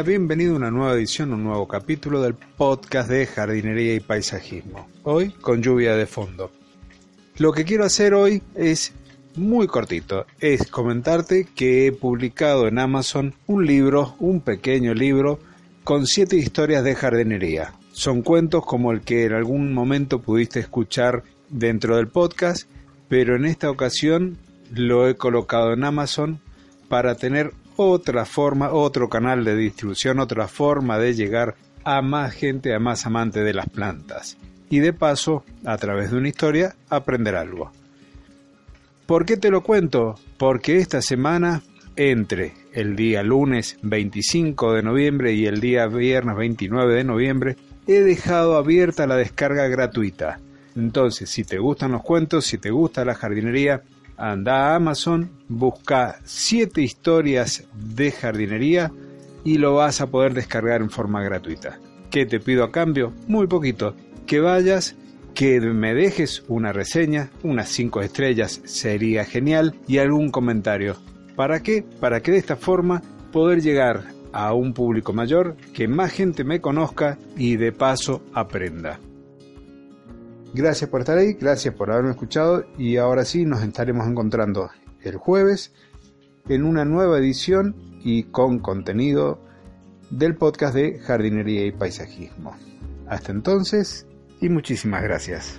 Bienvenido a una nueva edición, un nuevo capítulo del podcast de jardinería y paisajismo. Hoy con lluvia de fondo. Lo que quiero hacer hoy es muy cortito, es comentarte que he publicado en Amazon un libro, un pequeño libro, con siete historias de jardinería. Son cuentos como el que en algún momento pudiste escuchar dentro del podcast, pero en esta ocasión lo he colocado en Amazon para tener otra forma, otro canal de distribución, otra forma de llegar a más gente, a más amantes de las plantas. Y de paso, a través de una historia, aprender algo. ¿Por qué te lo cuento? Porque esta semana, entre el día lunes 25 de noviembre y el día viernes 29 de noviembre, he dejado abierta la descarga gratuita. Entonces, si te gustan los cuentos, si te gusta la jardinería, anda a Amazon, busca 7 historias de jardinería y lo vas a poder descargar en forma gratuita. ¿Qué te pido a cambio? Muy poquito. Que vayas, que me dejes una reseña, unas 5 estrellas sería genial y algún comentario. ¿Para qué? Para que de esta forma poder llegar a un público mayor, que más gente me conozca y de paso aprenda. Gracias por estar ahí, gracias por haberme escuchado y ahora sí nos estaremos encontrando el jueves en una nueva edición y con contenido del podcast de jardinería y paisajismo. Hasta entonces y muchísimas gracias.